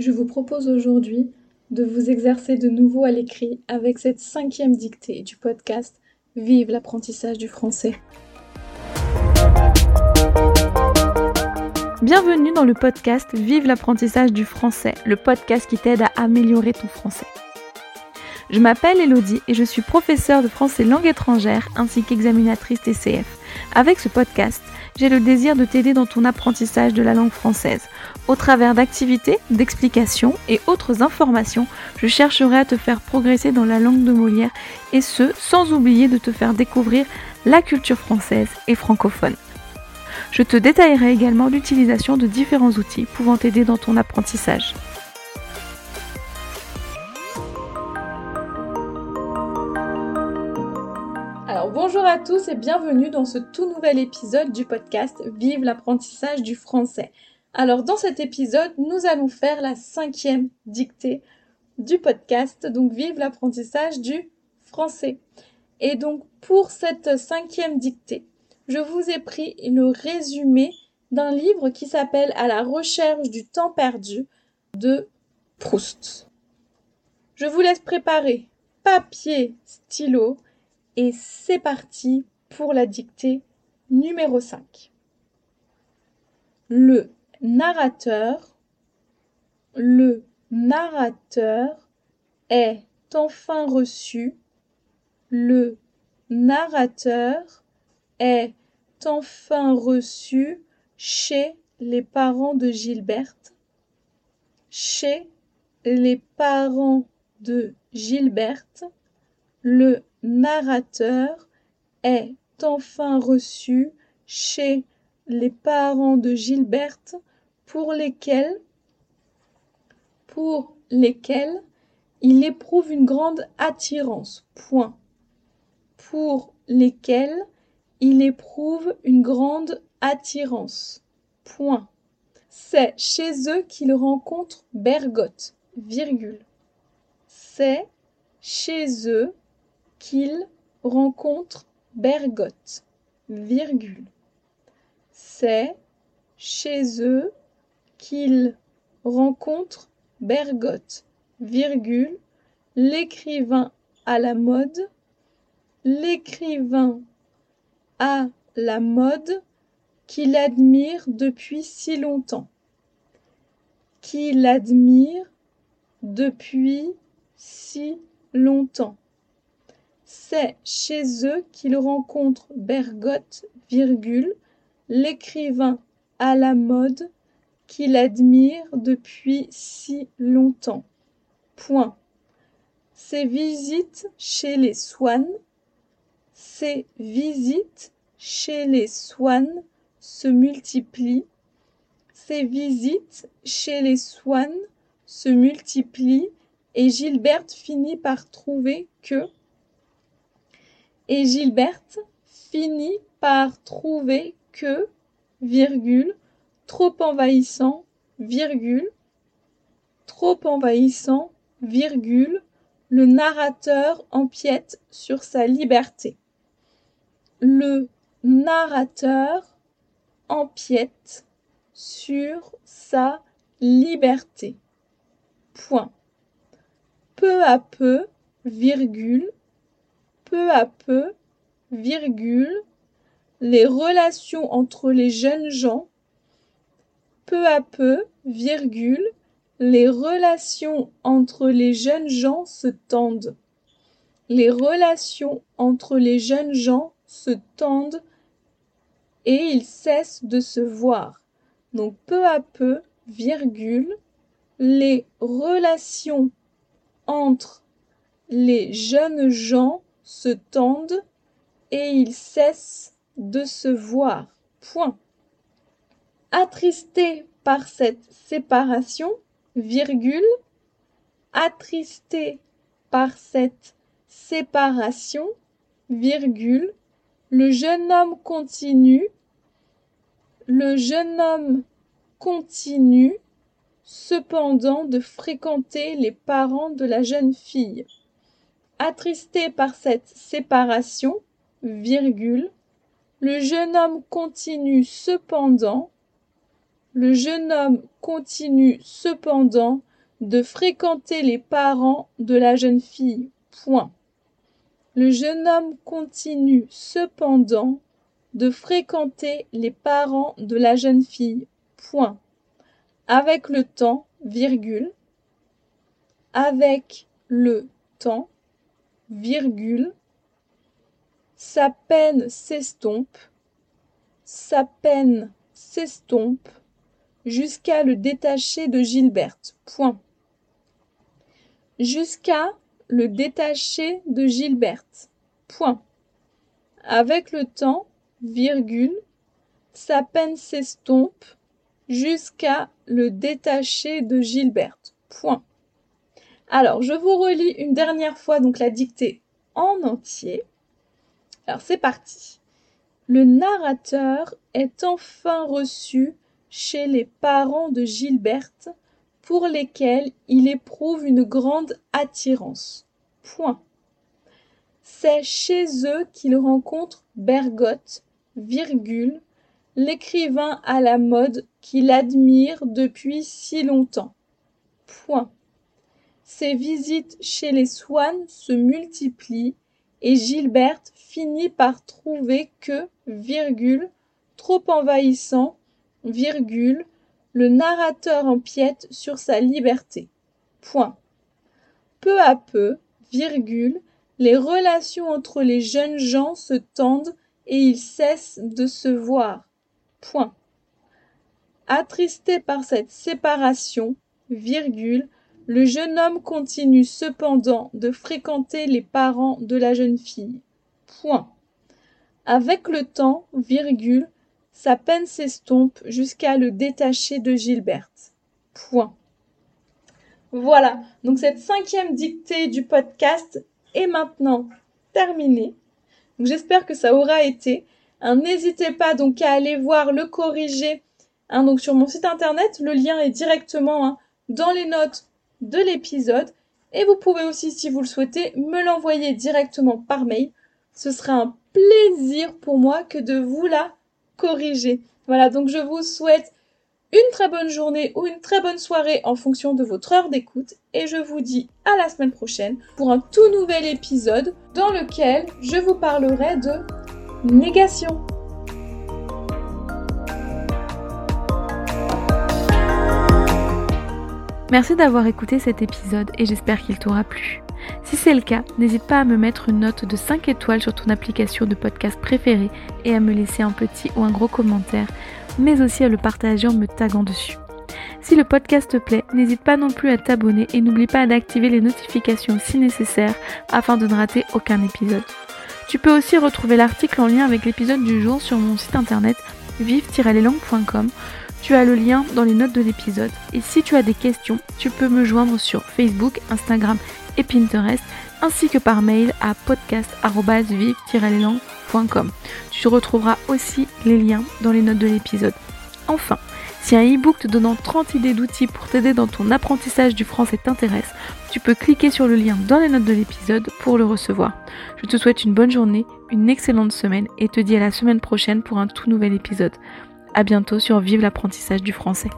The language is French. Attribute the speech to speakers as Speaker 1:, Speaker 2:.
Speaker 1: Je vous propose aujourd'hui de vous exercer de nouveau à l'écrit avec cette cinquième dictée du podcast Vive l'apprentissage du français. Bienvenue dans le podcast Vive l'apprentissage du français, le podcast qui t'aide à améliorer ton français. Je m'appelle Elodie et je suis professeure de français langue étrangère ainsi qu'examinatrice TCF. Avec ce podcast, j'ai le désir de t'aider dans ton apprentissage de la langue française. Au travers d'activités, d'explications et autres informations, je chercherai à te faire progresser dans la langue de Molière et ce, sans oublier de te faire découvrir la culture française et francophone. Je te détaillerai également l'utilisation de différents outils pouvant t'aider dans ton apprentissage. bonjour à tous et bienvenue dans ce tout nouvel épisode du podcast Vive l'apprentissage du français. Alors dans cet épisode, nous allons faire la cinquième dictée du podcast, donc Vive l'apprentissage du français. Et donc pour cette cinquième dictée, je vous ai pris le résumé d'un livre qui s'appelle À la recherche du temps perdu de Proust. Je vous laisse préparer papier, stylo et c'est parti pour la dictée numéro 5. Le narrateur, le narrateur est enfin reçu, le narrateur est enfin reçu chez les parents de Gilberte, chez les parents de Gilberte, le narrateur est enfin reçu chez les parents de Gilberte pour lesquels il éprouve une grande attirance. Point. Pour lesquels il éprouve une grande attirance. Point. C'est chez eux qu'il rencontre Bergotte. Virgule. C'est chez eux qu'il rencontre Bergotte, virgule. C'est chez eux qu'il rencontre Bergotte, virgule, l'écrivain à la mode, l'écrivain à la mode qu'il admire depuis si longtemps, qu'il admire depuis si longtemps. C'est chez eux qu'il rencontre Bergotte, virgule, l'écrivain à la mode qu'il admire depuis si longtemps. Point. Ses visites chez les Swann, ses visites chez les Swann se multiplient, ses visites chez les Swann se multiplient et Gilberte finit par trouver que et Gilberte finit par trouver que, trop envahissant, virgule, trop envahissant, virgule, le narrateur empiète sur sa liberté. Le narrateur empiète sur sa liberté. Point. Peu à peu, virgule, peu à peu, virgule, les relations entre les jeunes gens, peu à peu, virgule, les relations entre les jeunes gens se tendent. Les relations entre les jeunes gens se tendent et ils cessent de se voir. Donc peu à peu, virgule, les relations entre les jeunes gens se tendent et ils cessent de se voir. Point. Attristé par cette séparation, virgule, attristé par cette séparation, virgule, le jeune homme continue, le jeune homme continue cependant de fréquenter les parents de la jeune fille. Attristé par cette séparation, virgule, le jeune homme continue cependant le jeune homme continue cependant de fréquenter les parents de la jeune fille. Point. Le jeune homme continue cependant de fréquenter les parents de la jeune fille. Point. Avec le temps, virgule. Avec le temps, virgule. Sa peine s'estompe. Sa peine s'estompe jusqu'à le détacher de Gilberte. Point. Jusqu'à le détacher de Gilberte. Point. Avec le temps, virgule, sa peine s'estompe jusqu'à le détacher de Gilberte. Point. Alors, je vous relis une dernière fois donc la dictée en entier. Alors, c'est parti. Le narrateur est enfin reçu chez les parents de Gilberte pour lesquels il éprouve une grande attirance. Point. C'est chez eux qu'il rencontre Bergotte, virgule, l'écrivain à la mode qu'il admire depuis si longtemps. Point. Ses visites chez les Swann se multiplient et Gilberte finit par trouver que, virgule, trop envahissant, le narrateur empiète sur sa liberté. Point. Peu à peu, virgule, les relations entre les jeunes gens se tendent et ils cessent de se voir. Point. Attristé par cette séparation, virgule, le jeune homme continue cependant de fréquenter les parents de la jeune fille. Point. Avec le temps, virgule, sa peine s'estompe jusqu'à le détacher de Gilberte. Point. Voilà, donc cette cinquième dictée du podcast est maintenant terminée. J'espère que ça aura été. Hein, n'hésitez pas donc à aller voir le corriger hein, donc sur mon site internet. Le lien est directement hein, dans les notes de l'épisode. Et vous pouvez aussi, si vous le souhaitez, me l'envoyer directement par mail. Ce sera un plaisir pour moi que de vous la corriger. Voilà, donc je vous souhaite une très bonne journée ou une très bonne soirée en fonction de votre heure d'écoute et je vous dis à la semaine prochaine pour un tout nouvel épisode dans lequel je vous parlerai de négation.
Speaker 2: Merci d'avoir écouté cet épisode et j'espère qu'il t'aura plu. Si c'est le cas, n'hésite pas à me mettre une note de 5 étoiles sur ton application de podcast préférée et à me laisser un petit ou un gros commentaire, mais aussi à le partager en me taguant dessus. Si le podcast te plaît, n'hésite pas non plus à t'abonner et n'oublie pas d'activer les notifications si nécessaire afin de ne rater aucun épisode. Tu peux aussi retrouver l'article en lien avec l'épisode du jour sur mon site internet vive-leslangues.com. Tu as le lien dans les notes de l'épisode. Et si tu as des questions, tu peux me joindre sur Facebook, Instagram et Pinterest, ainsi que par mail à podcast.vive-leslangues.com. Tu retrouveras aussi les liens dans les notes de l'épisode. Enfin, si un e-book te donnant 30 idées d'outils pour t'aider dans ton apprentissage du français t'intéresse, tu peux cliquer sur le lien dans les notes de l'épisode pour le recevoir. Je te souhaite une bonne journée, une excellente semaine et te dis à la semaine prochaine pour un tout nouvel épisode. A bientôt sur Vive l'apprentissage du français.